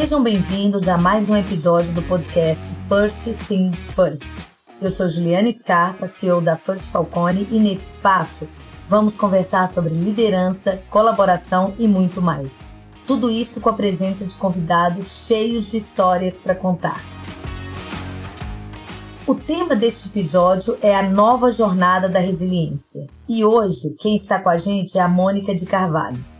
Sejam bem-vindos a mais um episódio do podcast First Things First. Eu sou Juliana Scarpa, CEO da First Falcone, e nesse espaço vamos conversar sobre liderança, colaboração e muito mais. Tudo isso com a presença de convidados cheios de histórias para contar. O tema deste episódio é a nova jornada da resiliência. E hoje, quem está com a gente é a Mônica de Carvalho.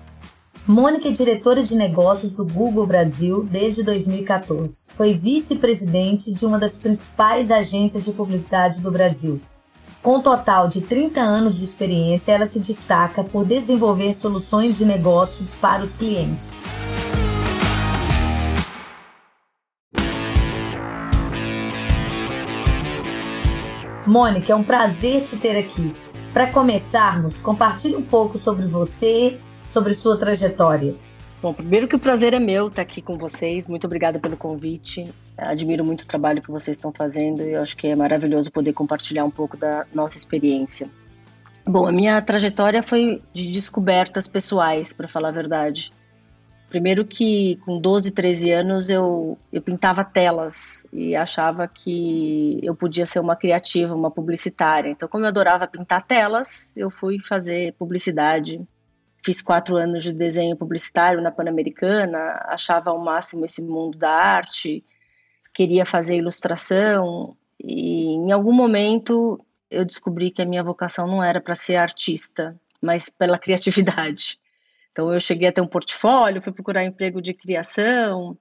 Mônica é diretora de negócios do Google Brasil desde 2014. Foi vice-presidente de uma das principais agências de publicidade do Brasil. Com um total de 30 anos de experiência, ela se destaca por desenvolver soluções de negócios para os clientes. Mônica, é um prazer te ter aqui. Para começarmos, compartilhe um pouco sobre você sobre sua trajetória. Bom, primeiro que o prazer é meu estar aqui com vocês. Muito obrigada pelo convite. Admiro muito o trabalho que vocês estão fazendo e acho que é maravilhoso poder compartilhar um pouco da nossa experiência. Bom, a minha trajetória foi de descobertas pessoais, para falar a verdade. Primeiro que com 12, 13 anos eu, eu pintava telas e achava que eu podia ser uma criativa, uma publicitária. Então, como eu adorava pintar telas, eu fui fazer publicidade Fiz quatro anos de desenho publicitário na Pan-Americana, achava ao máximo esse mundo da arte, queria fazer ilustração e em algum momento eu descobri que a minha vocação não era para ser artista, mas pela criatividade. Então eu cheguei a ter um portfólio, fui procurar emprego de criação,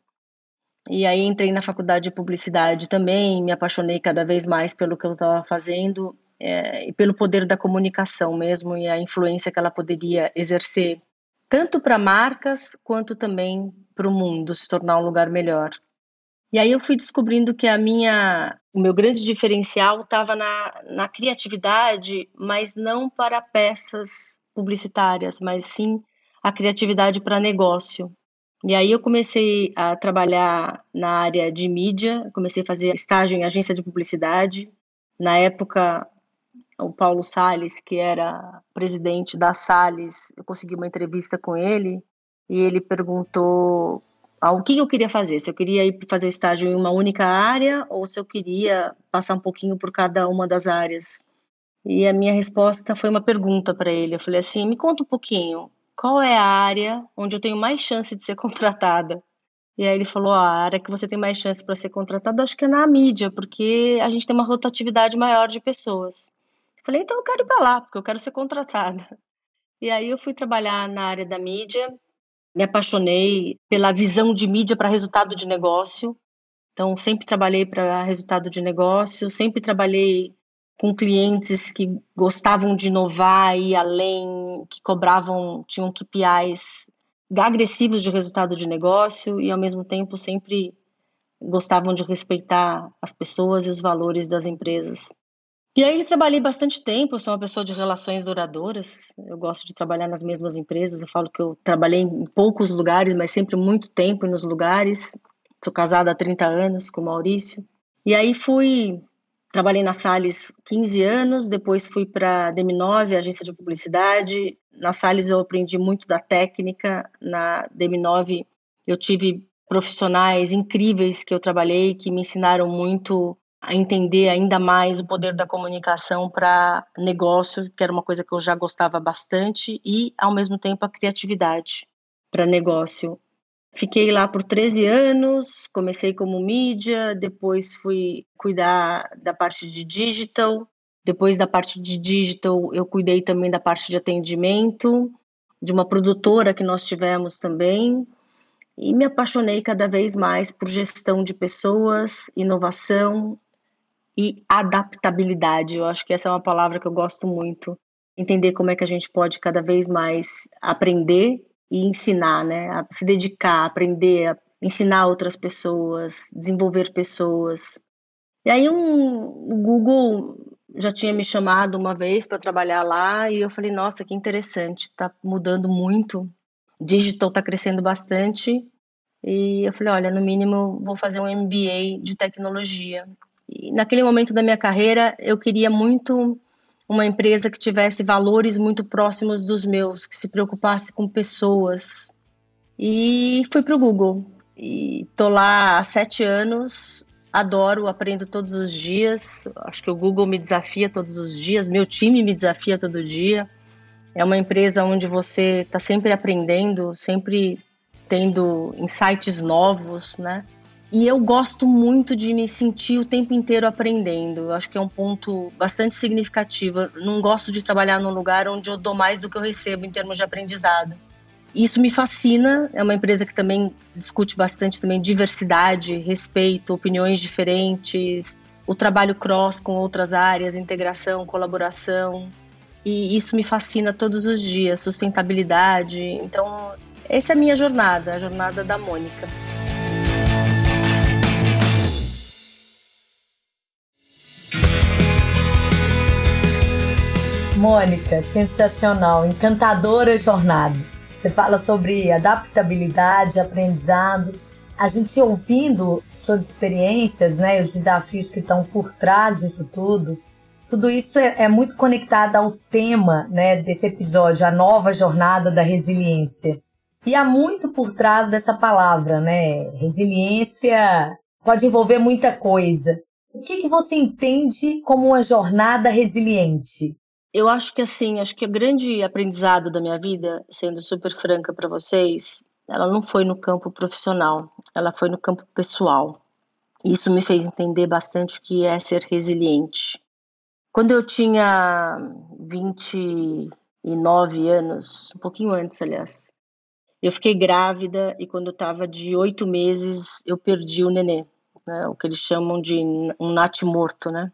e aí entrei na faculdade de publicidade também, me apaixonei cada vez mais pelo que eu estava fazendo é, pelo poder da comunicação mesmo e a influência que ela poderia exercer, tanto para marcas quanto também para o mundo se tornar um lugar melhor. E aí eu fui descobrindo que a minha, o meu grande diferencial estava na, na criatividade, mas não para peças publicitárias, mas sim a criatividade para negócio. E aí eu comecei a trabalhar na área de mídia, comecei a fazer estágio em agência de publicidade. Na época, o Paulo Sales, que era presidente da Sales, eu consegui uma entrevista com ele e ele perguntou ah, o que eu queria fazer, se eu queria ir fazer o estágio em uma única área ou se eu queria passar um pouquinho por cada uma das áreas. E a minha resposta foi uma pergunta para ele. Eu falei assim: me conta um pouquinho, qual é a área onde eu tenho mais chance de ser contratada? E aí ele falou: ah, a área que você tem mais chance para ser contratada, acho que é na mídia, porque a gente tem uma rotatividade maior de pessoas. Falei, então eu quero ir para lá, porque eu quero ser contratada. E aí eu fui trabalhar na área da mídia, me apaixonei pela visão de mídia para resultado de negócio. Então, sempre trabalhei para resultado de negócio, sempre trabalhei com clientes que gostavam de inovar e além, que cobravam, tinham KPIs agressivos de resultado de negócio e ao mesmo tempo sempre gostavam de respeitar as pessoas e os valores das empresas. E aí trabalhei bastante tempo, eu sou uma pessoa de relações duradouras, eu gosto de trabalhar nas mesmas empresas, eu falo que eu trabalhei em poucos lugares, mas sempre muito tempo nos lugares. Sou casada há 30 anos com o Maurício. E aí fui, trabalhei na Sales 15 anos, depois fui para a DM9, agência de publicidade. Na Sales eu aprendi muito da técnica, na DM9 eu tive profissionais incríveis que eu trabalhei, que me ensinaram muito entender ainda mais o poder da comunicação para negócio, que era uma coisa que eu já gostava bastante, e ao mesmo tempo a criatividade para negócio. Fiquei lá por 13 anos, comecei como mídia, depois fui cuidar da parte de digital, depois da parte de digital eu cuidei também da parte de atendimento, de uma produtora que nós tivemos também, e me apaixonei cada vez mais por gestão de pessoas, inovação e adaptabilidade. Eu acho que essa é uma palavra que eu gosto muito. Entender como é que a gente pode cada vez mais aprender e ensinar, né? A se dedicar, aprender, a ensinar outras pessoas, desenvolver pessoas. E aí um, o Google já tinha me chamado uma vez para trabalhar lá e eu falei, nossa, que interessante, está mudando muito, digital está crescendo bastante. E eu falei, olha, no mínimo vou fazer um MBA de tecnologia. Naquele momento da minha carreira, eu queria muito uma empresa que tivesse valores muito próximos dos meus, que se preocupasse com pessoas. E fui para o Google. e tô lá há sete anos. Adoro, aprendo todos os dias. Acho que o Google me desafia todos os dias, meu time me desafia todo dia. É uma empresa onde você está sempre aprendendo, sempre tendo insights novos, né? E eu gosto muito de me sentir o tempo inteiro aprendendo. Eu acho que é um ponto bastante significativo. Eu não gosto de trabalhar num lugar onde eu dou mais do que eu recebo em termos de aprendizado. Isso me fascina. É uma empresa que também discute bastante também diversidade, respeito, opiniões diferentes, o trabalho cross com outras áreas, integração, colaboração. E isso me fascina todos os dias, sustentabilidade. Então, essa é a minha jornada, a jornada da Mônica. Mônica, sensacional, encantadora jornada. Você fala sobre adaptabilidade, aprendizado. A gente ouvindo suas experiências, né, os desafios que estão por trás disso tudo, tudo isso é, é muito conectado ao tema, né, desse episódio, a nova jornada da resiliência. E há muito por trás dessa palavra, né? Resiliência pode envolver muita coisa. O que, que você entende como uma jornada resiliente? Eu acho que assim, acho que o grande aprendizado da minha vida, sendo super franca para vocês, ela não foi no campo profissional, ela foi no campo pessoal. Isso me fez entender bastante o que é ser resiliente. Quando eu tinha 29 anos, um pouquinho antes, aliás, eu fiquei grávida e quando eu estava de oito meses, eu perdi o nenê, né, o que eles chamam de um nat morto, né?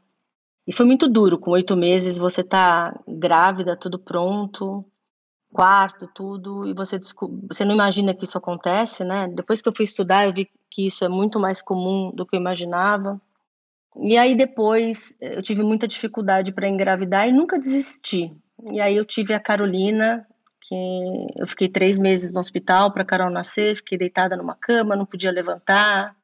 E foi muito duro, com oito meses você tá grávida, tudo pronto, quarto, tudo, e você, você não imagina que isso acontece, né? Depois que eu fui estudar, eu vi que isso é muito mais comum do que eu imaginava. E aí depois eu tive muita dificuldade para engravidar e nunca desisti. E aí eu tive a Carolina, que eu fiquei três meses no hospital para Carol nascer, fiquei deitada numa cama, não podia levantar.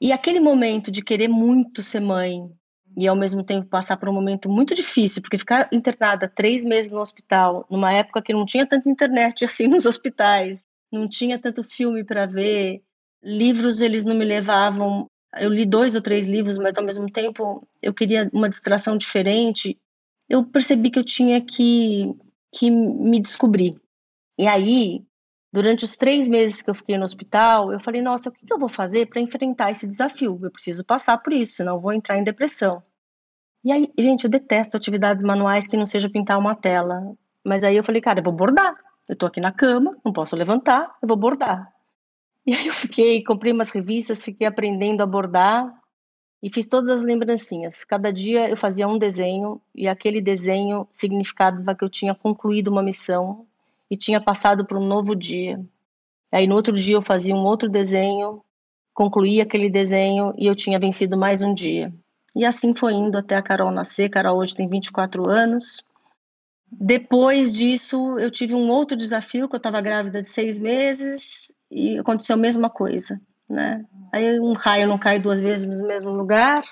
E aquele momento de querer muito ser mãe, e ao mesmo tempo passar por um momento muito difícil, porque ficar internada três meses no hospital, numa época que não tinha tanta internet assim nos hospitais, não tinha tanto filme para ver, livros eles não me levavam. Eu li dois ou três livros, mas ao mesmo tempo eu queria uma distração diferente. Eu percebi que eu tinha que, que me descobrir. E aí, durante os três meses que eu fiquei no hospital, eu falei: nossa, o que eu vou fazer para enfrentar esse desafio? Eu preciso passar por isso, senão vou entrar em depressão. E aí, gente, eu detesto atividades manuais que não seja pintar uma tela. Mas aí eu falei, cara, eu vou bordar. Eu tô aqui na cama, não posso levantar, eu vou bordar. E aí eu fiquei, comprei umas revistas, fiquei aprendendo a bordar e fiz todas as lembrancinhas. Cada dia eu fazia um desenho e aquele desenho significava que eu tinha concluído uma missão e tinha passado para um novo dia. Aí no outro dia eu fazia um outro desenho, concluía aquele desenho e eu tinha vencido mais um dia. E assim foi indo até a Carol nascer. Carol hoje tem 24 anos. Depois disso, eu tive um outro desafio, que eu estava grávida de seis meses e aconteceu a mesma coisa, né? Aí um raio não cai duas vezes no mesmo lugar.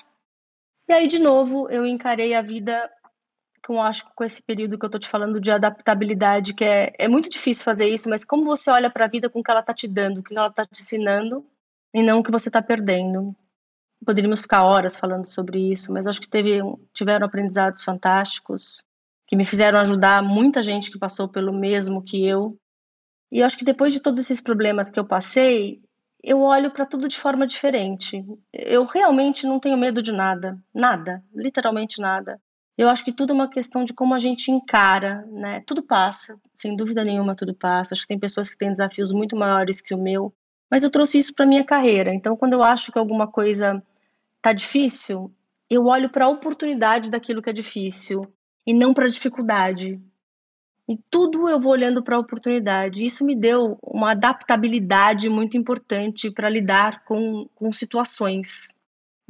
E aí, de novo, eu encarei a vida acho, com esse período que eu estou te falando de adaptabilidade, que é, é muito difícil fazer isso, mas como você olha para a vida com o que ela está te dando, o que ela está te ensinando, e não o que você está perdendo poderíamos ficar horas falando sobre isso, mas acho que teve, tiveram aprendizados fantásticos que me fizeram ajudar muita gente que passou pelo mesmo que eu. E acho que depois de todos esses problemas que eu passei, eu olho para tudo de forma diferente. Eu realmente não tenho medo de nada, nada, literalmente nada. Eu acho que tudo é uma questão de como a gente encara, né? Tudo passa, sem dúvida nenhuma, tudo passa. Acho que tem pessoas que têm desafios muito maiores que o meu, mas eu trouxe isso para minha carreira. Então, quando eu acho que alguma coisa tá difícil, eu olho para a oportunidade daquilo que é difícil e não para a dificuldade. E tudo eu vou olhando para a oportunidade. Isso me deu uma adaptabilidade muito importante para lidar com, com situações.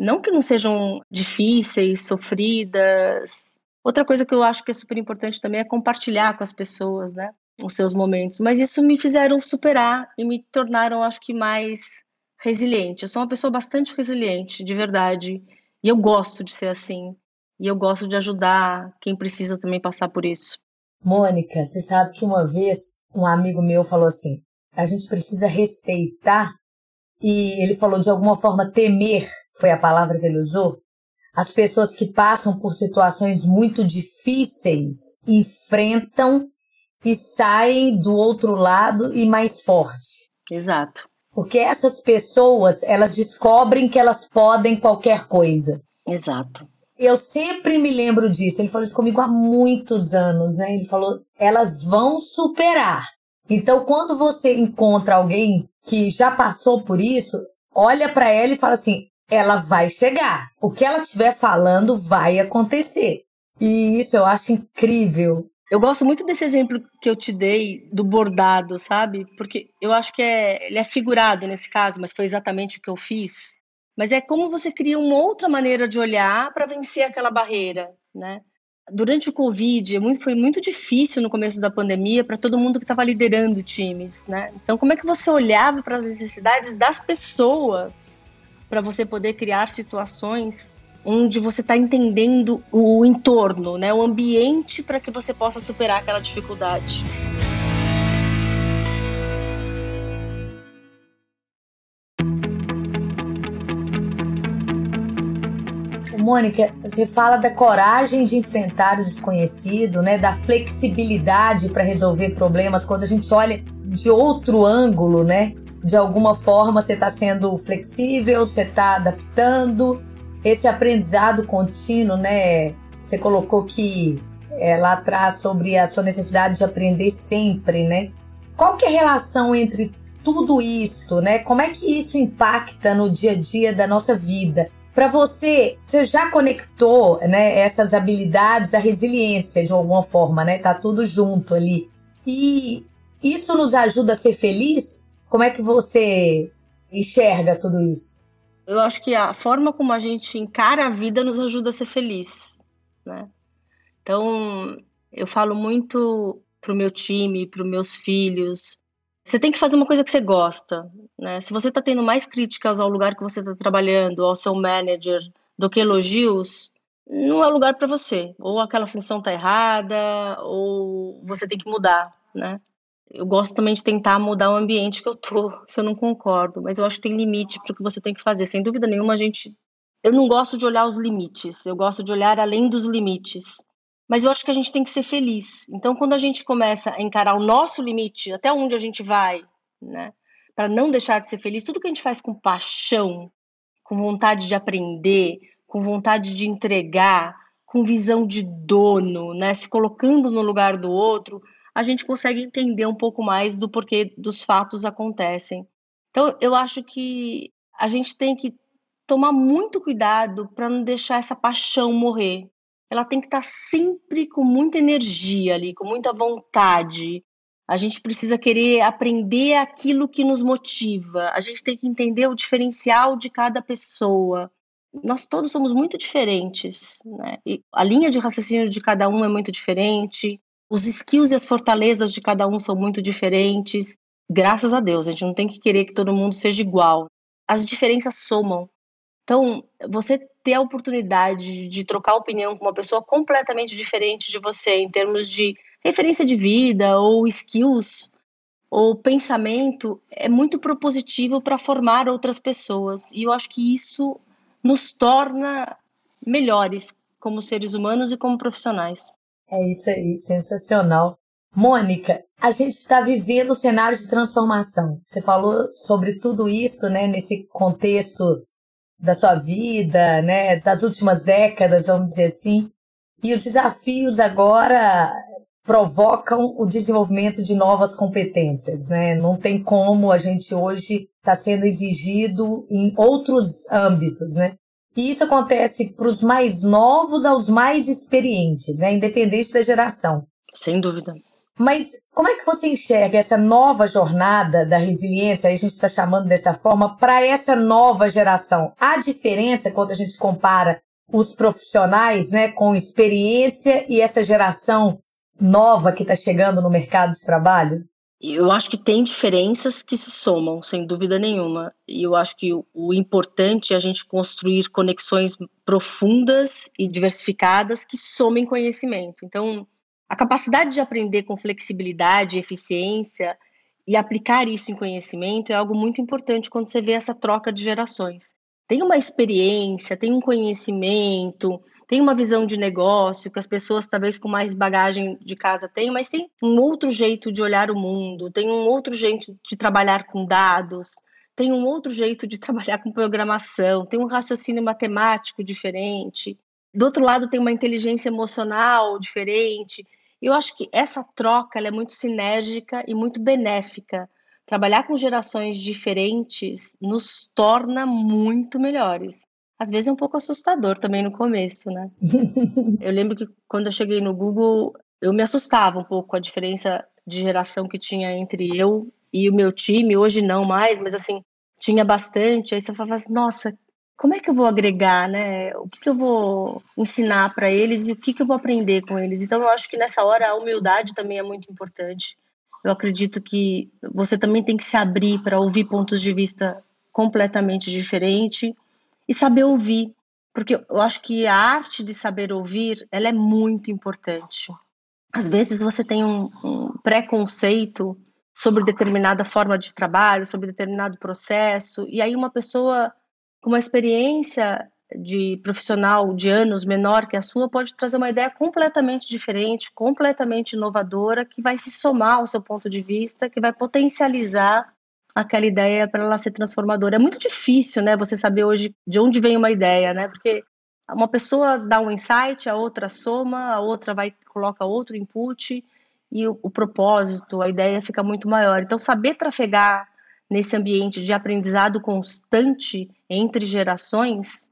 Não que não sejam difíceis, sofridas. Outra coisa que eu acho que é super importante também é compartilhar com as pessoas, né? Os seus momentos. Mas isso me fizeram superar e me tornaram, acho que, mais resiliente. Eu sou uma pessoa bastante resiliente, de verdade. E eu gosto de ser assim. E eu gosto de ajudar quem precisa também passar por isso. Mônica, você sabe que uma vez um amigo meu falou assim: a gente precisa respeitar e ele falou de alguma forma temer, foi a palavra que ele usou. As pessoas que passam por situações muito difíceis enfrentam e saem do outro lado e mais forte. Exato. Porque essas pessoas, elas descobrem que elas podem qualquer coisa. Exato. Eu sempre me lembro disso. Ele falou isso comigo há muitos anos, né? Ele falou: elas vão superar. Então, quando você encontra alguém que já passou por isso, olha para ela e fala assim: ela vai chegar. O que ela estiver falando vai acontecer. E isso eu acho incrível. Eu gosto muito desse exemplo que eu te dei do bordado, sabe? Porque eu acho que é, ele é figurado nesse caso, mas foi exatamente o que eu fiz. Mas é como você cria uma outra maneira de olhar para vencer aquela barreira, né? Durante o Covid, foi muito difícil no começo da pandemia para todo mundo que estava liderando times, né? Então, como é que você olhava para as necessidades das pessoas para você poder criar situações onde você está entendendo o entorno, né, o ambiente para que você possa superar aquela dificuldade. Mônica, você fala da coragem de enfrentar o desconhecido, né, da flexibilidade para resolver problemas quando a gente olha de outro ângulo, né? De alguma forma você está sendo flexível, você está adaptando, esse aprendizado contínuo, né? Você colocou que é, lá atrás sobre a sua necessidade de aprender sempre, né? Qual que é a relação entre tudo isso, né? Como é que isso impacta no dia a dia da nossa vida? Para você, você já conectou, né, essas habilidades à resiliência de alguma forma, né? Tá tudo junto ali. E isso nos ajuda a ser feliz? Como é que você enxerga tudo isso? eu acho que a forma como a gente encara a vida nos ajuda a ser feliz, né? Então, eu falo muito pro meu time, para meus filhos, você tem que fazer uma coisa que você gosta, né? Se você está tendo mais críticas ao lugar que você está trabalhando, ao seu manager, do que elogios, não é lugar para você. Ou aquela função está errada, ou você tem que mudar, né? eu gosto também de tentar mudar o ambiente que eu tô, se eu não concordo, mas eu acho que tem limite para o que você tem que fazer. Sem dúvida nenhuma, a gente. Eu não gosto de olhar os limites, eu gosto de olhar além dos limites. Mas eu acho que a gente tem que ser feliz. Então, quando a gente começa a encarar o nosso limite, até onde a gente vai, né, para não deixar de ser feliz, tudo que a gente faz com paixão, com vontade de aprender, com vontade de entregar, com visão de dono, né, se colocando no lugar do outro, a gente consegue entender um pouco mais do porquê dos fatos acontecem. Então, eu acho que a gente tem que tomar muito cuidado para não deixar essa paixão morrer. Ela tem que estar tá sempre com muita energia ali, com muita vontade. A gente precisa querer aprender aquilo que nos motiva. A gente tem que entender o diferencial de cada pessoa. Nós todos somos muito diferentes, né? E a linha de raciocínio de cada um é muito diferente. Os skills e as fortalezas de cada um são muito diferentes. Graças a Deus, a gente não tem que querer que todo mundo seja igual. As diferenças somam. Então, você ter a oportunidade de trocar opinião com uma pessoa completamente diferente de você em termos de referência de vida ou skills ou pensamento é muito propositivo para formar outras pessoas. E eu acho que isso nos torna melhores como seres humanos e como profissionais. É isso aí, sensacional. Mônica, a gente está vivendo cenários de transformação. Você falou sobre tudo isso, né, nesse contexto da sua vida, né, das últimas décadas, vamos dizer assim. E os desafios agora provocam o desenvolvimento de novas competências, né? Não tem como a gente hoje está sendo exigido em outros âmbitos, né? E isso acontece para os mais novos aos mais experientes, né? independente da geração. Sem dúvida. Mas como é que você enxerga essa nova jornada da resiliência, a gente está chamando dessa forma, para essa nova geração? Há diferença quando a gente compara os profissionais né, com experiência e essa geração nova que está chegando no mercado de trabalho? Eu acho que tem diferenças que se somam, sem dúvida nenhuma. E eu acho que o, o, importante é a gente construir conexões profundas e diversificadas que somem conhecimento. Então, a capacidade de aprender com flexibilidade, eficiência E aplicar isso em conhecimento é algo muito importante quando você vê essa troca de gerações. Tem uma experiência, tem um conhecimento, tem uma visão de negócio que as pessoas, talvez com mais bagagem de casa, têm, mas tem um outro jeito de olhar o mundo, tem um outro jeito de trabalhar com dados, tem um outro jeito de trabalhar com programação, tem um raciocínio matemático diferente. Do outro lado, tem uma inteligência emocional diferente. Eu acho que essa troca é muito sinérgica e muito benéfica. Trabalhar com gerações diferentes nos torna muito melhores. Às vezes é um pouco assustador também no começo, né? eu lembro que quando eu cheguei no Google, eu me assustava um pouco com a diferença de geração que tinha entre eu e o meu time. Hoje não mais, mas assim, tinha bastante. Aí você falava assim, nossa, como é que eu vou agregar, né? O que, que eu vou ensinar para eles e o que, que eu vou aprender com eles? Então, eu acho que nessa hora a humildade também é muito importante. Eu acredito que você também tem que se abrir para ouvir pontos de vista completamente diferentes e saber ouvir, porque eu acho que a arte de saber ouvir ela é muito importante. Às vezes você tem um, um preconceito sobre determinada forma de trabalho, sobre determinado processo, e aí uma pessoa com uma experiência de profissional de anos menor que a sua pode trazer uma ideia completamente diferente, completamente inovadora, que vai se somar ao seu ponto de vista, que vai potencializar aquela ideia para ela ser transformadora. É muito difícil, né, você saber hoje de onde vem uma ideia, né? Porque uma pessoa dá um insight, a outra soma, a outra vai coloca outro input e o, o propósito, a ideia fica muito maior. Então, saber trafegar nesse ambiente de aprendizado constante entre gerações,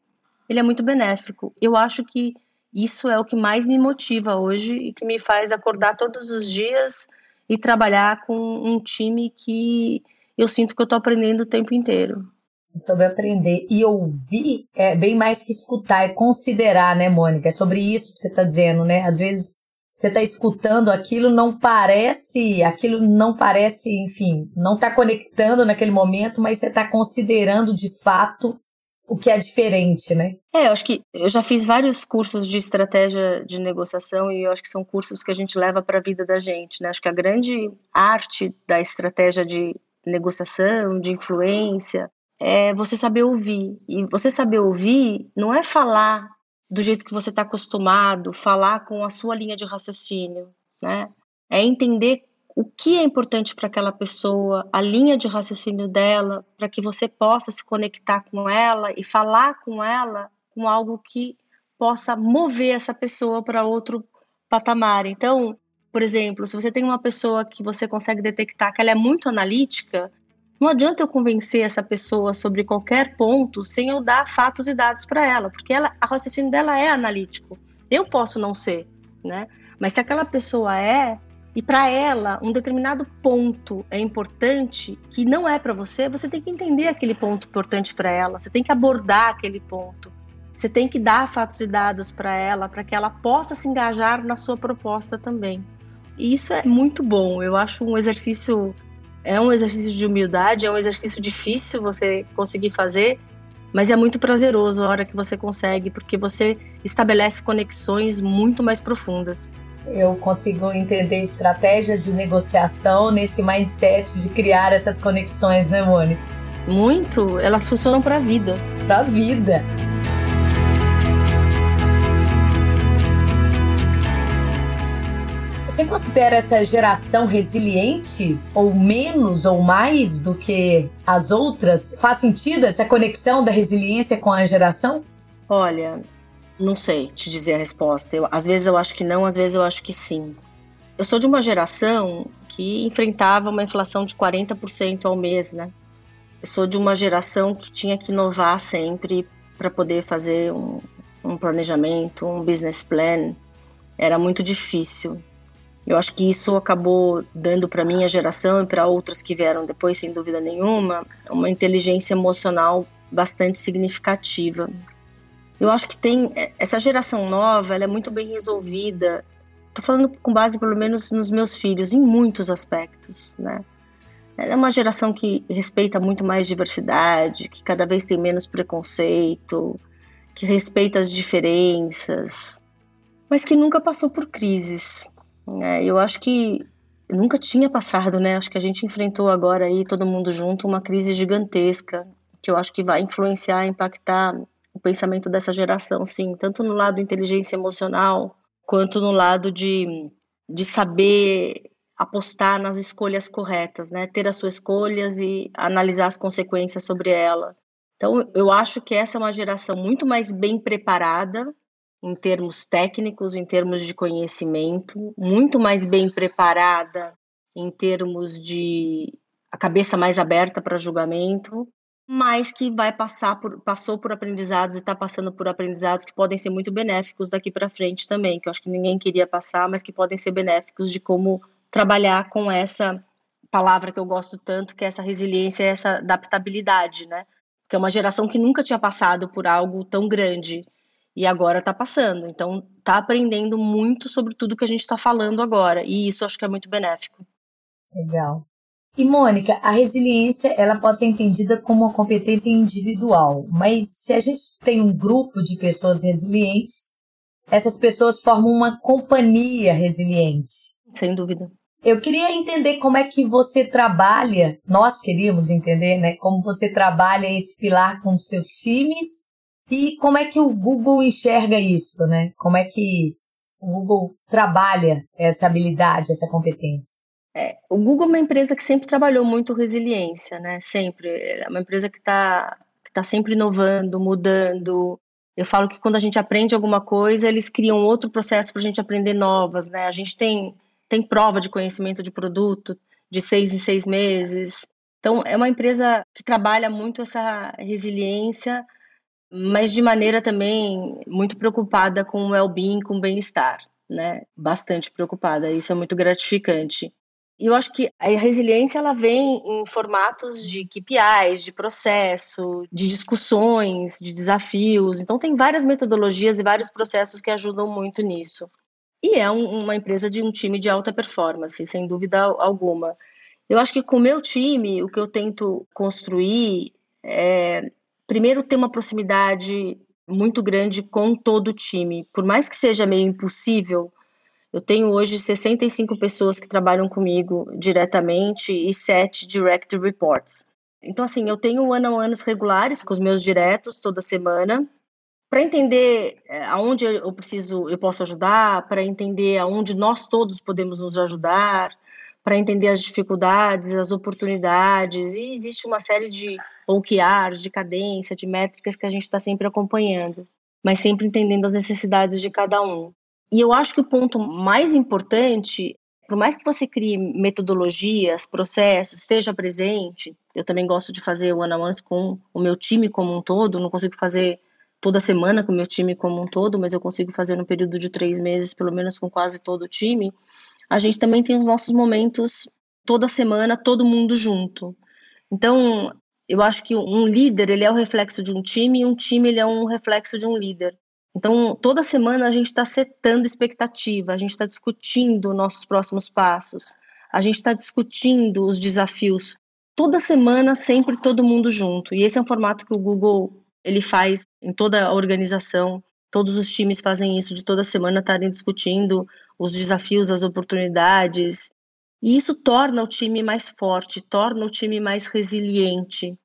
ele é muito benéfico. Eu acho que isso é o que mais me motiva hoje e que me faz acordar todos os dias e trabalhar com um time que eu sinto que eu estou aprendendo o tempo inteiro. Sobre aprender e ouvir é bem mais que escutar, é considerar, né, Mônica? É sobre isso que você está dizendo, né? Às vezes você está escutando aquilo, não parece, aquilo não parece, enfim, não está conectando naquele momento, mas você está considerando de fato o que é diferente, né? É, eu acho que eu já fiz vários cursos de estratégia de negociação e eu acho que são cursos que a gente leva para a vida da gente, né? Acho que a grande arte da estratégia de negociação, de influência, é você saber ouvir. E você saber ouvir não é falar do jeito que você está acostumado, falar com a sua linha de raciocínio, né? É entender o que é importante para aquela pessoa, a linha de raciocínio dela, para que você possa se conectar com ela e falar com ela com algo que possa mover essa pessoa para outro patamar. Então, por exemplo, se você tem uma pessoa que você consegue detectar que ela é muito analítica, não adianta eu convencer essa pessoa sobre qualquer ponto sem eu dar fatos e dados para ela, porque ela, a raciocínio dela é analítico. Eu posso não ser, né? Mas se aquela pessoa é, e para ela um determinado ponto é importante que não é para você, você tem que entender aquele ponto importante para ela, você tem que abordar aquele ponto. Você tem que dar fatos e dados para ela, para que ela possa se engajar na sua proposta também. E isso é muito bom. Eu acho um exercício é um exercício de humildade, é um exercício difícil você conseguir fazer, mas é muito prazeroso a hora que você consegue, porque você estabelece conexões muito mais profundas. Eu consigo entender estratégias de negociação nesse mindset de criar essas conexões, né, Mônica? Muito, elas funcionam para a vida. Para a vida. Você considera essa geração resiliente ou menos ou mais do que as outras? Faz sentido essa conexão da resiliência com a geração? Olha, não sei te dizer a resposta. Eu, às vezes eu acho que não, às vezes eu acho que sim. Eu sou de uma geração que enfrentava uma inflação de 40% ao mês, né? Eu sou de uma geração que tinha que inovar sempre para poder fazer um, um planejamento, um business plan. Era muito difícil. Eu acho que isso acabou dando para minha geração e para outras que vieram depois, sem dúvida nenhuma, uma inteligência emocional bastante significativa. Eu acho que tem essa geração nova, ela é muito bem resolvida. Estou falando com base, pelo menos, nos meus filhos, em muitos aspectos, né? Ela é uma geração que respeita muito mais diversidade, que cada vez tem menos preconceito, que respeita as diferenças, mas que nunca passou por crises. É, eu acho que nunca tinha passado, né? Acho que a gente enfrentou agora aí, todo mundo junto, uma crise gigantesca, que eu acho que vai influenciar, impactar o pensamento dessa geração, sim, tanto no lado inteligência emocional, quanto no lado de, de saber apostar nas escolhas corretas, né? Ter as suas escolhas e analisar as consequências sobre ela. Então, eu acho que essa é uma geração muito mais bem preparada em termos técnicos, em termos de conhecimento, muito mais bem preparada em termos de a cabeça mais aberta para julgamento, mas que vai passar por passou por aprendizados e está passando por aprendizados que podem ser muito benéficos daqui para frente também, que eu acho que ninguém queria passar, mas que podem ser benéficos de como trabalhar com essa palavra que eu gosto tanto, que é essa resiliência, essa adaptabilidade, né? Porque é uma geração que nunca tinha passado por algo tão grande e agora está passando. Então, está aprendendo muito sobre tudo que a gente está falando agora. E isso acho que é muito benéfico. Legal. E Mônica, a resiliência ela pode ser entendida como uma competência individual, mas se a gente tem um grupo de pessoas resilientes, essas pessoas formam uma companhia resiliente. Sem dúvida. Eu queria entender como é que você trabalha, nós queríamos entender, né, como você trabalha esse pilar com seus times e como é que o Google enxerga isso, né? Como é que o Google trabalha essa habilidade, essa competência? É, o Google é uma empresa que sempre trabalhou muito resiliência, né? Sempre. É uma empresa que está que tá sempre inovando, mudando. Eu falo que quando a gente aprende alguma coisa, eles criam outro processo para a gente aprender novas, né? A gente tem tem prova de conhecimento de produto de seis em seis meses. Então, é uma empresa que trabalha muito essa resiliência, mas de maneira também muito preocupada com o well-being, com o bem-estar, né? Bastante preocupada. Isso é muito gratificante. E eu acho que a resiliência ela vem em formatos de KPIs, de processo, de discussões, de desafios. Então tem várias metodologias e vários processos que ajudam muito nisso. E é um, uma empresa de um time de alta performance, sem dúvida alguma. Eu acho que com o meu time, o que eu tento construir é, primeiro, ter uma proximidade muito grande com todo o time. Por mais que seja meio impossível, eu tenho hoje 65 pessoas que trabalham comigo diretamente e 7 direct reports. Então, assim, eu tenho one-on-ones regulares com os meus diretos toda semana para entender é, aonde eu preciso, eu posso ajudar, para entender aonde nós todos podemos nos ajudar, para entender as dificuldades, as oportunidades, e existe uma série de OKRs, de cadência, de métricas que a gente está sempre acompanhando, mas sempre entendendo as necessidades de cada um. E eu acho que o ponto mais importante, por mais que você crie metodologias, processos, esteja presente, eu também gosto de fazer one-on-ones com o meu time como um todo, não consigo fazer toda semana com o meu time como um todo, mas eu consigo fazer no período de três meses, pelo menos com quase todo o time. A gente também tem os nossos momentos toda semana, todo mundo junto. Então, eu acho que um líder ele é o reflexo de um time e um time ele é um reflexo de um líder. Então, toda semana a gente está setando expectativa, a gente está discutindo nossos próximos passos, a gente está discutindo os desafios. Toda semana, sempre todo mundo junto. E esse é um formato que o Google ele faz em toda a organização. Todos os times fazem isso de toda semana estarem discutindo os desafios, as oportunidades. E isso torna o time mais forte, torna o time mais resiliente.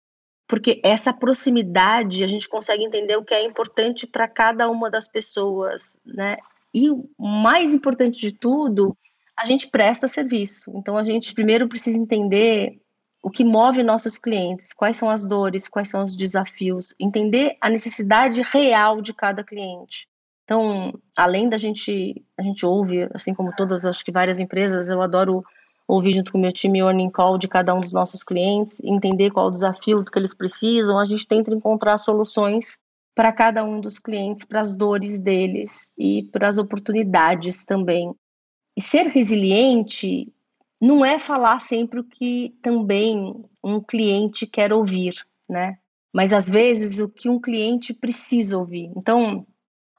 Porque essa proximidade a gente consegue entender o que é importante para cada uma das pessoas, né? E o mais importante de tudo, a gente presta serviço. Então a gente primeiro precisa entender o que move nossos clientes, quais são as dores, quais são os desafios, entender a necessidade real de cada cliente. Então, além da gente, a gente ouve, assim como todas, acho que várias empresas, eu adoro ouvir junto com o meu time o earning call de cada um dos nossos clientes, entender qual o desafio do que eles precisam, a gente tenta encontrar soluções para cada um dos clientes, para as dores deles e para as oportunidades também. E ser resiliente não é falar sempre o que também um cliente quer ouvir, né? Mas às vezes o que um cliente precisa ouvir. Então,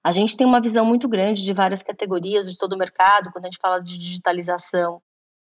a gente tem uma visão muito grande de várias categorias de todo o mercado quando a gente fala de digitalização.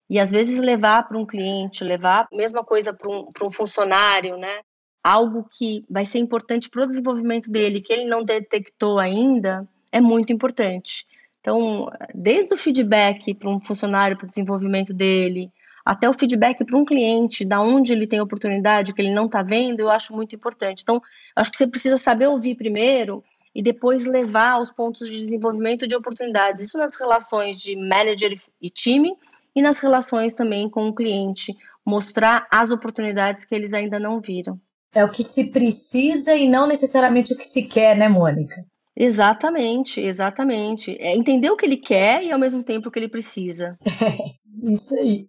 E às vezes levar para um cliente, levar a mesma coisa para um, um funcionário, né? Algo que vai ser importante para o desenvolvimento dele, que ele não detectou ainda, é muito importante. Então, desde o feedback para um funcionário, para o desenvolvimento dele, até o feedback para um cliente, da onde ele tem oportunidade que ele não está vendo, eu acho muito importante. Então, acho que você precisa saber ouvir primeiro e depois levar aos pontos de desenvolvimento de oportunidades. Isso nas relações de manager e time e nas relações também com o cliente, mostrar as oportunidades que eles ainda não viram. É o que se precisa e não necessariamente o que se quer, né, Mônica? Exatamente, exatamente. É entender o que ele quer e ao mesmo tempo o que ele precisa. É, isso aí.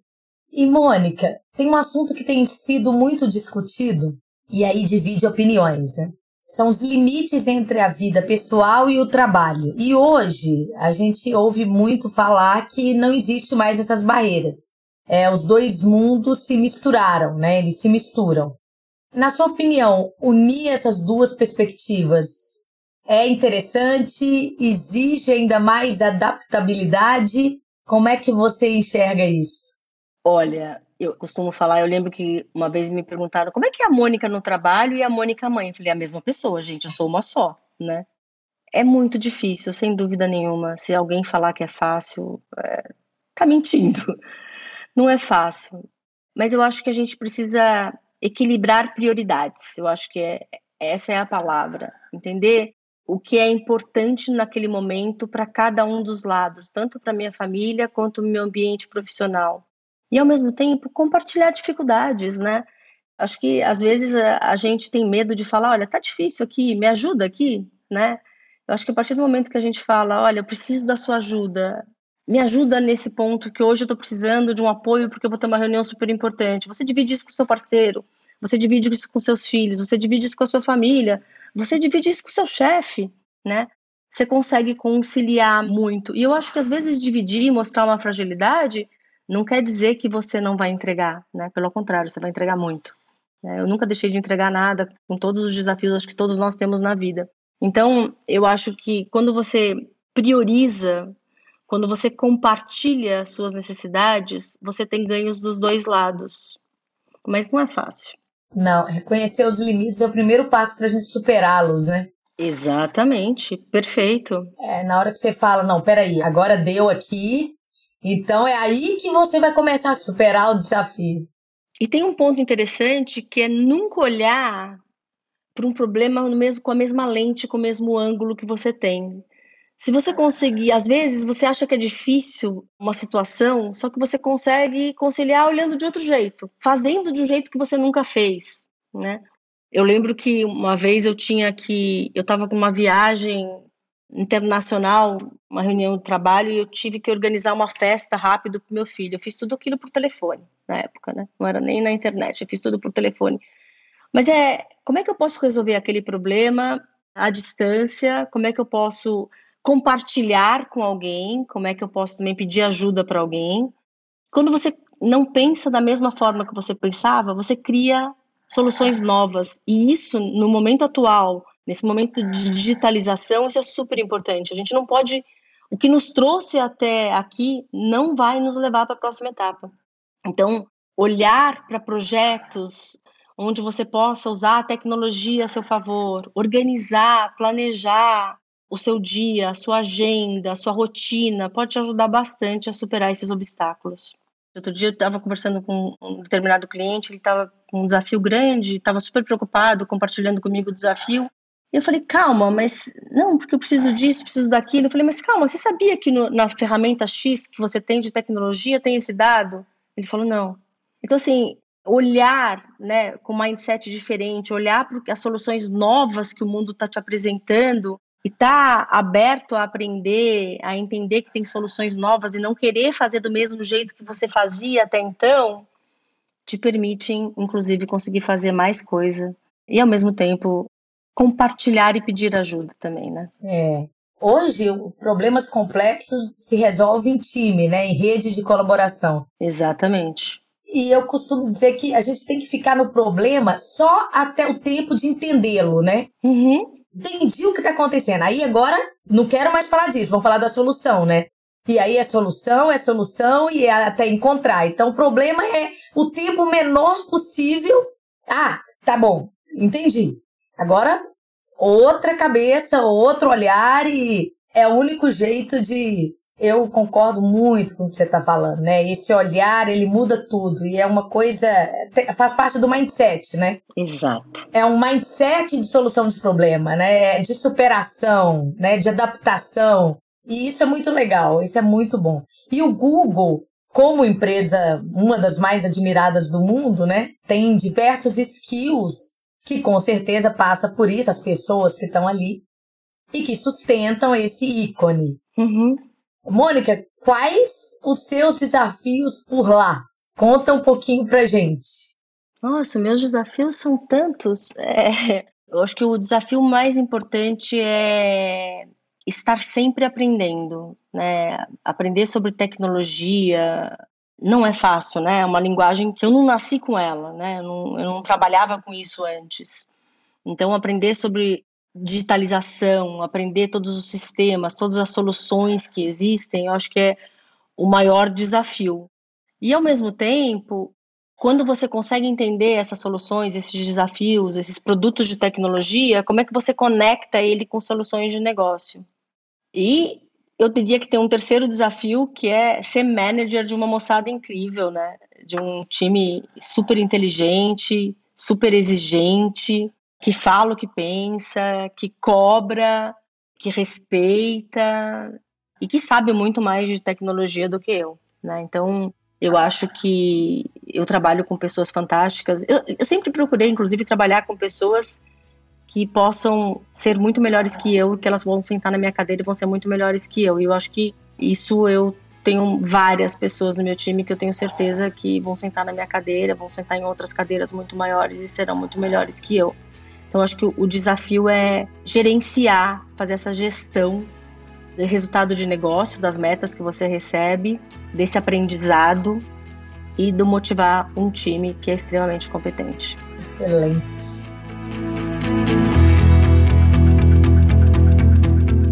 E Mônica, tem um assunto que tem sido muito discutido e aí divide opiniões, né? São os limites entre a vida pessoal e o trabalho. E hoje a gente ouve muito falar que não existe mais essas barreiras. É, os dois mundos se misturaram, né? Eles se misturam. Na sua opinião, unir essas duas perspectivas é interessante? Exige ainda mais adaptabilidade? Como é que você enxerga isso? Olha, eu costumo falar, eu lembro que uma vez me perguntaram como é que é a Mônica no trabalho e a Mônica mãe. Eu falei, é a mesma pessoa, gente, eu sou uma só, né? É muito difícil, sem dúvida nenhuma. Se alguém falar que é fácil, é, tá mentindo. Não é fácil. Mas eu acho que a gente precisa equilibrar prioridades. Eu acho que é, essa é a palavra. Entender o que é importante naquele momento para cada um dos lados, tanto para minha família quanto o meu ambiente profissional e ao mesmo tempo compartilhar dificuldades, né? Acho que às vezes a, gente tem medo de falar, olha, tá difícil aqui, me ajuda aqui, né? Eu acho que a partir do momento que a gente fala, olha, eu preciso da sua ajuda, me ajuda nesse ponto que hoje eu estou precisando de um apoio porque eu vou ter uma reunião super importante. Você divide isso com seu parceiro, você divide isso com seus filhos, você divide isso com a sua família, você divide isso com seu chefe, né? Você consegue conciliar muito. E eu acho que às vezes dividir, mostrar uma fragilidade, não quer dizer que você não vai entregar, né? Pelo contrário, você vai entregar muito. Né? Eu nunca deixei de entregar nada com todos os desafios acho que todos nós temos na vida. Então, eu acho que quando você prioriza, quando você compartilha suas necessidades, você tem ganhos dos dois lados. Mas não é fácil. Não, reconhecer os limites é o primeiro passo para a gente superá-los, né? Exatamente, perfeito. É, na hora que você fala, não, peraí, agora deu aqui, então é aí que você vai começar a superar o desafio. E tem um ponto interessante que é nunca olhar para um problema no mesmo, com a mesma lente, com o mesmo ângulo que você tem. Se você conseguir, às vezes você acha que é difícil uma situação, só que você consegue conciliar olhando de outro jeito, fazendo de um jeito que você nunca fez, né? Eu lembro que uma vez eu tinha que, eu estava com uma viagem internacional, uma reunião de trabalho, e eu tive que organizar uma festa rápido para meu filho. Eu fiz tudo aquilo por telefone na época, né? Não era nem na internet, eu fiz tudo por telefone. Mas é, como é que eu posso resolver aquele problema à distância? Como é que eu posso compartilhar com alguém? Como é que eu posso também pedir ajuda para alguém? Quando você não pensa da mesma forma que você pensava, você cria soluções novas. E isso, no momento atual, Nesse momento de digitalização, isso é super importante. A gente não pode. O que nos trouxe até aqui não vai nos levar para a próxima etapa. Então, olhar para projetos onde você possa usar a tecnologia a seu favor, organizar, planejar o seu dia, a sua agenda, a sua rotina, pode te ajudar bastante a superar esses obstáculos. Outro dia eu estava conversando com um determinado cliente, ele estava com um desafio grande, estava super preocupado, compartilhando comigo o desafio. Eu falei, calma, mas não, porque eu preciso disso, preciso daquilo. Eu falei, mas calma, você sabia que no, na ferramenta X que você tem de tecnologia tem esse dado? Ele falou, não. Então, assim, olhar né, com mindset diferente, olhar para as soluções novas que o mundo está te apresentando e tá aberto a aprender, a entender que tem soluções novas e não querer fazer do mesmo jeito que você fazia até então, te permitem, inclusive, conseguir fazer mais coisa e, ao mesmo tempo, compartilhar e pedir ajuda também, né? É. Hoje, problemas complexos se resolvem em time, né? Em rede de colaboração. Exatamente. E eu costumo dizer que a gente tem que ficar no problema só até o tempo de entendê-lo, né? Uhum. Entendi o que está acontecendo. Aí agora não quero mais falar disso, vamos falar da solução, né? E aí é solução, é solução e é até encontrar. Então o problema é o tempo menor possível. Ah, tá bom, entendi. Agora, outra cabeça, outro olhar e é o único jeito de eu concordo muito com o que você está falando, né? Esse olhar, ele muda tudo. E é uma coisa. faz parte do mindset, né? Exato. É um mindset de solução de problema, né? De superação, né? De adaptação. E isso é muito legal, isso é muito bom. E o Google, como empresa, uma das mais admiradas do mundo, né? Tem diversos skills que com certeza passa por isso, as pessoas que estão ali, e que sustentam esse ícone. Uhum. Mônica, quais os seus desafios por lá? Conta um pouquinho pra gente. Nossa, meus desafios são tantos. É, eu acho que o desafio mais importante é estar sempre aprendendo, né? Aprender sobre tecnologia não é fácil, né? É uma linguagem que eu não nasci com ela, né? Eu não, eu não trabalhava com isso antes. Então, aprender sobre digitalização, aprender todos os sistemas, todas as soluções que existem, eu acho que é o maior desafio. E ao mesmo tempo, quando você consegue entender essas soluções, esses desafios, esses produtos de tecnologia, como é que você conecta ele com soluções de negócio? E eu diria que tem um terceiro desafio que é ser manager de uma moçada incrível, né? De um time super inteligente, super exigente, que fala o que pensa, que cobra, que respeita e que sabe muito mais de tecnologia do que eu, né? Então, eu acho que eu trabalho com pessoas fantásticas. Eu, eu sempre procurei, inclusive, trabalhar com pessoas que possam ser muito melhores que eu, que elas vão sentar na minha cadeira e vão ser muito melhores que eu. E eu acho que isso eu tenho várias pessoas no meu time que eu tenho certeza que vão sentar na minha cadeira, vão sentar em outras cadeiras muito maiores e serão muito melhores que eu. Então, acho que o desafio é gerenciar, fazer essa gestão do resultado de negócio, das metas que você recebe, desse aprendizado e do motivar um time que é extremamente competente. Excelente.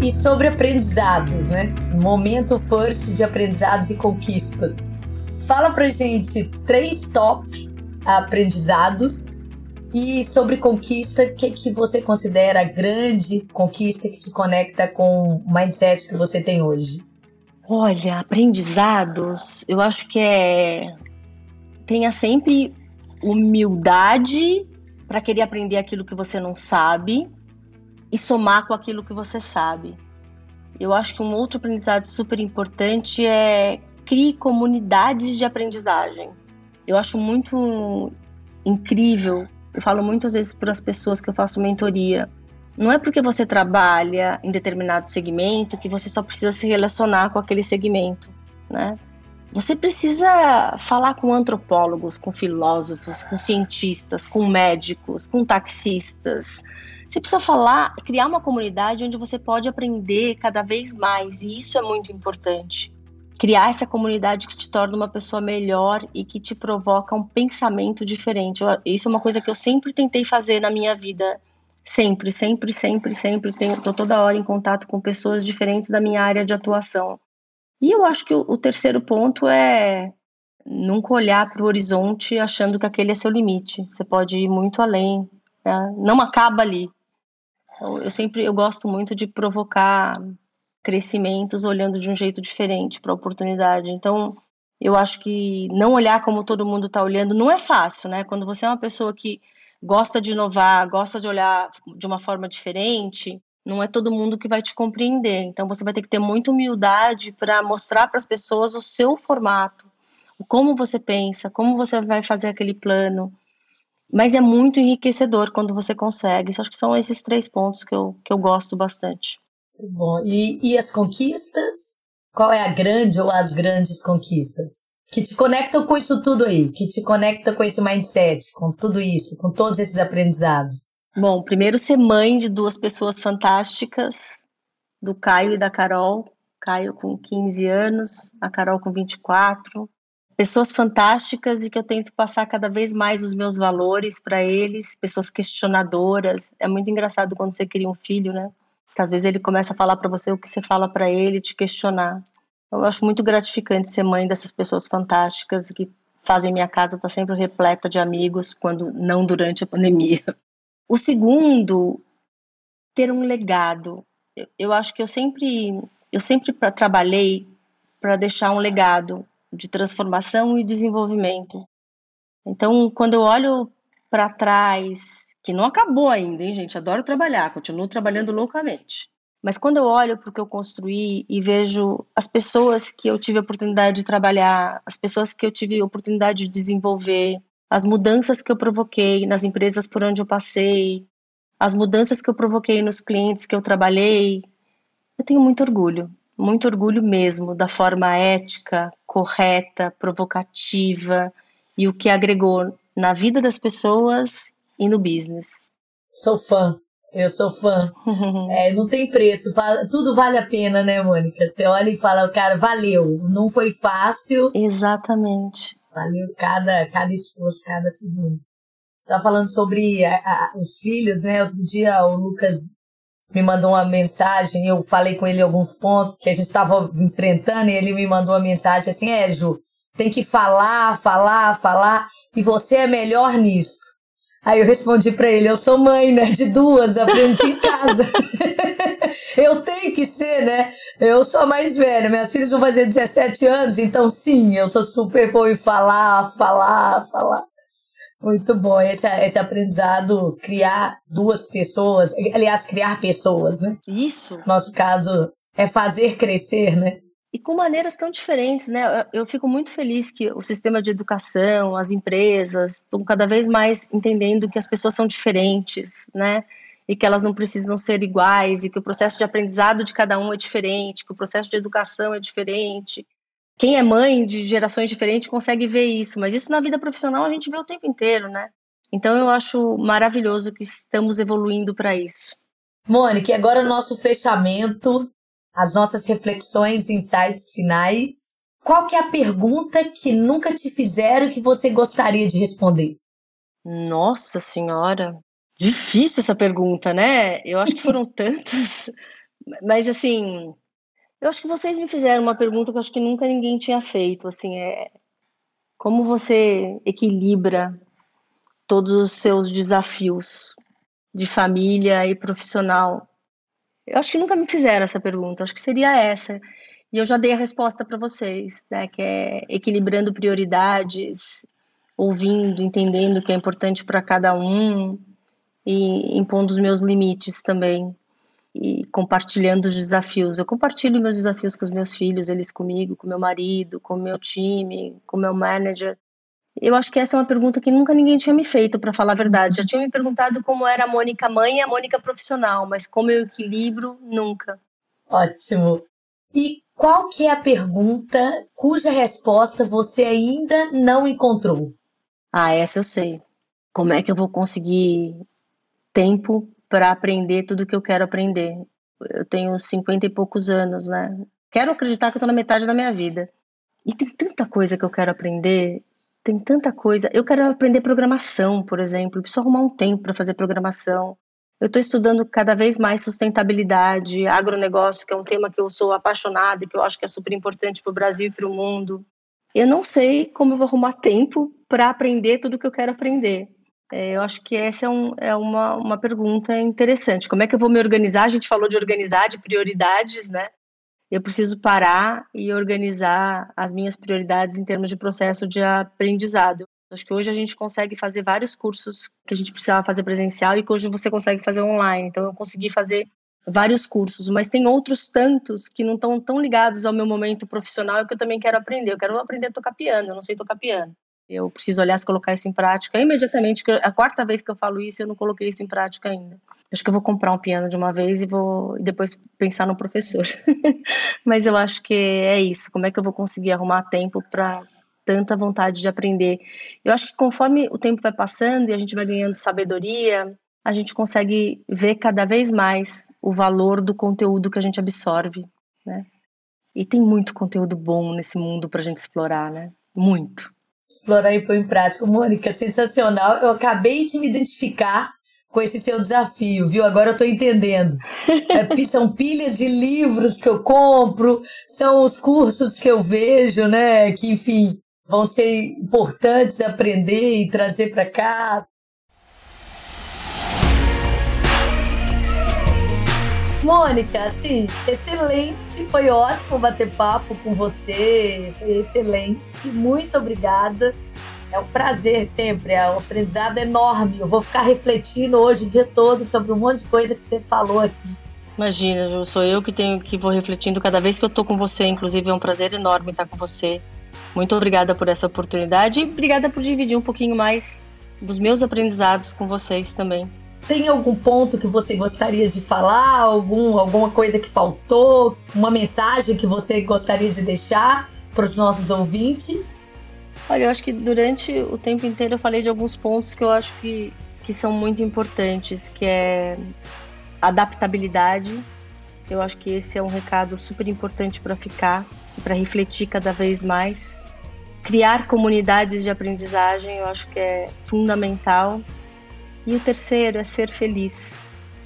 E sobre aprendizados, né? Momento first de aprendizados e conquistas. Fala pra gente três top aprendizados e sobre conquista, o que, que você considera a grande conquista que te conecta com o mindset que você tem hoje? Olha, aprendizados, eu acho que é. Tenha sempre humildade para querer aprender aquilo que você não sabe e somar com aquilo que você sabe. Eu acho que um outro aprendizado super importante é crie comunidades de aprendizagem. Eu acho muito incrível falo muitas vezes para as pessoas que eu faço mentoria. Não é porque você trabalha em determinado segmento que você só precisa se relacionar com aquele segmento, né? Você precisa falar com antropólogos, com filósofos, com cientistas, com médicos, com taxistas. Você precisa falar, criar uma comunidade onde você pode aprender cada vez mais, e isso é muito importante criar essa comunidade que te torna uma pessoa melhor e que te provoca um pensamento diferente. Eu, isso é uma coisa que eu sempre tentei fazer na minha vida. Sempre, sempre, sempre, sempre. Estou toda hora em contato com pessoas diferentes da minha área de atuação. E eu acho que o, o terceiro ponto é nunca olhar para o horizonte achando que aquele é seu limite. Você pode ir muito além. Né? Não acaba ali. Então, eu sempre eu gosto muito de provocar crescimentos olhando de um jeito diferente para a oportunidade. Então, eu acho que não olhar como todo mundo está olhando não é fácil, né? Quando você é uma pessoa que gosta de inovar, gosta de olhar de uma forma diferente, não é todo mundo que vai te compreender. Então, você vai ter que ter muita humildade para mostrar para as pessoas o seu formato, como você pensa, como você vai fazer aquele plano. Mas é muito enriquecedor quando você consegue. acho que são esses três pontos que eu, que eu gosto bastante. Muito bom. E, e as conquistas? Qual é a grande ou as grandes conquistas? Que te conectam com isso tudo aí, que te conecta com esse mindset, com tudo isso, com todos esses aprendizados. Bom, primeiro ser mãe de duas pessoas fantásticas, do Caio e da Carol. Caio com 15 anos, a Carol com 24. Pessoas fantásticas e que eu tento passar cada vez mais os meus valores para eles, pessoas questionadoras. É muito engraçado quando você cria um filho, né? Que às vezes ele começa a falar para você o que você fala para ele, te questionar. Eu acho muito gratificante ser mãe dessas pessoas fantásticas que fazem minha casa estar tá sempre repleta de amigos, quando não durante a pandemia. O segundo, ter um legado. eu, eu acho que eu sempre, eu sempre pra, trabalhei para deixar um legado de transformação e desenvolvimento. Então, quando eu olho para trás, que não acabou ainda, hein, gente? Adoro trabalhar, continuo trabalhando loucamente. Mas quando eu olho para o que eu construí e vejo as pessoas que eu tive a oportunidade de trabalhar, as pessoas que eu tive a oportunidade de desenvolver, as mudanças que eu provoquei nas empresas por onde eu passei, as mudanças que eu provoquei nos clientes que eu trabalhei, eu tenho muito orgulho, muito orgulho mesmo da forma ética, correta, provocativa e o que agregou na vida das pessoas e no business. Sou fã. Eu sou fã. É, não tem preço. Tudo vale a pena, né, Mônica? Você olha e fala, cara, valeu. Não foi fácil. Exatamente. Valeu cada, cada esforço, cada segundo. Você falando sobre a, a, os filhos, né? Outro dia o Lucas me mandou uma mensagem, eu falei com ele alguns pontos que a gente estava enfrentando e ele me mandou uma mensagem assim, é, Ju, tem que falar, falar, falar, e você é melhor nisso. Aí eu respondi para ele: eu sou mãe, né? De duas, aprendi em casa. eu tenho que ser, né? Eu sou a mais velha, minhas filhas vão fazer 17 anos, então sim, eu sou super boa em falar, falar, falar. Muito bom esse, esse aprendizado, criar duas pessoas, aliás, criar pessoas, né? Isso. Nosso caso é fazer crescer, né? E com maneiras tão diferentes, né? Eu fico muito feliz que o sistema de educação, as empresas estão cada vez mais entendendo que as pessoas são diferentes, né? E que elas não precisam ser iguais, e que o processo de aprendizado de cada um é diferente, que o processo de educação é diferente. Quem é mãe de gerações diferentes consegue ver isso, mas isso na vida profissional a gente vê o tempo inteiro, né? Então eu acho maravilhoso que estamos evoluindo para isso. Mônica, agora o nosso fechamento as nossas reflexões insights finais. Qual que é a pergunta que nunca te fizeram que você gostaria de responder? Nossa senhora, difícil essa pergunta, né? Eu acho que foram tantas, mas assim, eu acho que vocês me fizeram uma pergunta que eu acho que nunca ninguém tinha feito, assim, é como você equilibra todos os seus desafios de família e profissional eu acho que nunca me fizeram essa pergunta, acho que seria essa. E eu já dei a resposta para vocês, né, que é equilibrando prioridades, ouvindo, entendendo o que é importante para cada um e impondo os meus limites também e compartilhando os desafios. Eu compartilho meus desafios com os meus filhos, eles comigo, com meu marido, com meu time, com meu manager. Eu acho que essa é uma pergunta que nunca ninguém tinha me feito, para falar a verdade. Já tinha me perguntado como era a Mônica mãe e a Mônica profissional, mas como eu equilibro, nunca. Ótimo. E qual que é a pergunta cuja resposta você ainda não encontrou? Ah, essa eu sei. Como é que eu vou conseguir tempo para aprender tudo que eu quero aprender? Eu tenho cinquenta e poucos anos, né? Quero acreditar que eu estou na metade da minha vida. E tem tanta coisa que eu quero aprender tem tanta coisa. Eu quero aprender programação, por exemplo. Eu preciso arrumar um tempo para fazer programação. Eu estou estudando cada vez mais sustentabilidade, agronegócio, que é um tema que eu sou apaixonada e que eu acho que é super importante para o Brasil e para o mundo. Eu não sei como eu vou arrumar tempo para aprender tudo que eu quero aprender. É, eu acho que essa é, um, é uma, uma pergunta interessante. Como é que eu vou me organizar? A gente falou de organizar, de prioridades, né? Eu preciso parar e organizar as minhas prioridades em termos de processo de aprendizado. Acho que hoje a gente consegue fazer vários cursos que a gente precisava fazer presencial e que hoje você consegue fazer online. Então, eu consegui fazer vários cursos, mas tem outros tantos que não estão tão ligados ao meu momento profissional e que eu também quero aprender. Eu quero aprender a tocar piano, eu não sei tocar piano. Eu preciso, aliás, colocar isso em prática imediatamente. A quarta vez que eu falo isso, eu não coloquei isso em prática ainda. Acho que eu vou comprar um piano de uma vez e vou e depois pensar no professor. Mas eu acho que é isso. Como é que eu vou conseguir arrumar tempo para tanta vontade de aprender? Eu acho que conforme o tempo vai passando e a gente vai ganhando sabedoria, a gente consegue ver cada vez mais o valor do conteúdo que a gente absorve, né? E tem muito conteúdo bom nesse mundo para a gente explorar, né? Muito explorar e foi em prática. Mônica, sensacional. Eu acabei de me identificar com esse seu desafio, viu? Agora eu tô entendendo. É, são pilhas de livros que eu compro, são os cursos que eu vejo, né? Que, enfim, vão ser importantes aprender e trazer para cá. Mônica, assim, excelente, foi ótimo bater papo com você, foi excelente, muito obrigada. É um prazer sempre, é um aprendizado enorme. Eu vou ficar refletindo hoje o dia todo sobre um monte de coisa que você falou aqui. Imagina, sou eu que tenho que vou refletindo cada vez que eu tô com você, inclusive é um prazer enorme estar com você. Muito obrigada por essa oportunidade e obrigada por dividir um pouquinho mais dos meus aprendizados com vocês também. Tem algum ponto que você gostaria de falar? Algum, alguma coisa que faltou? Uma mensagem que você gostaria de deixar para os nossos ouvintes? Olha, eu acho que durante o tempo inteiro eu falei de alguns pontos que eu acho que, que são muito importantes, que é adaptabilidade. Eu acho que esse é um recado super importante para ficar e para refletir cada vez mais. Criar comunidades de aprendizagem, eu acho que é fundamental e o terceiro é ser feliz.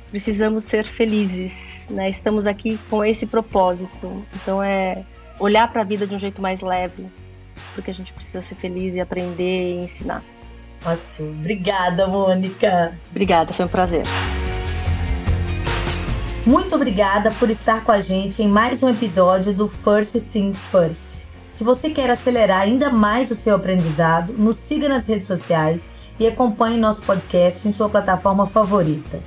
Precisamos ser felizes, né? Estamos aqui com esse propósito. Então é olhar para a vida de um jeito mais leve, porque a gente precisa ser feliz e aprender e ensinar. Ótimo. Obrigada, Mônica. Obrigada, foi um prazer. Muito obrigada por estar com a gente em mais um episódio do First Things First. Se você quer acelerar ainda mais o seu aprendizado, nos siga nas redes sociais e acompanhe nosso podcast em sua plataforma favorita.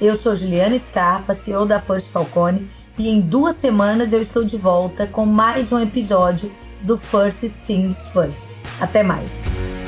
Eu sou Juliana Scarpa, CEO da First Falcone, e em duas semanas eu estou de volta com mais um episódio do First Things First. Até mais!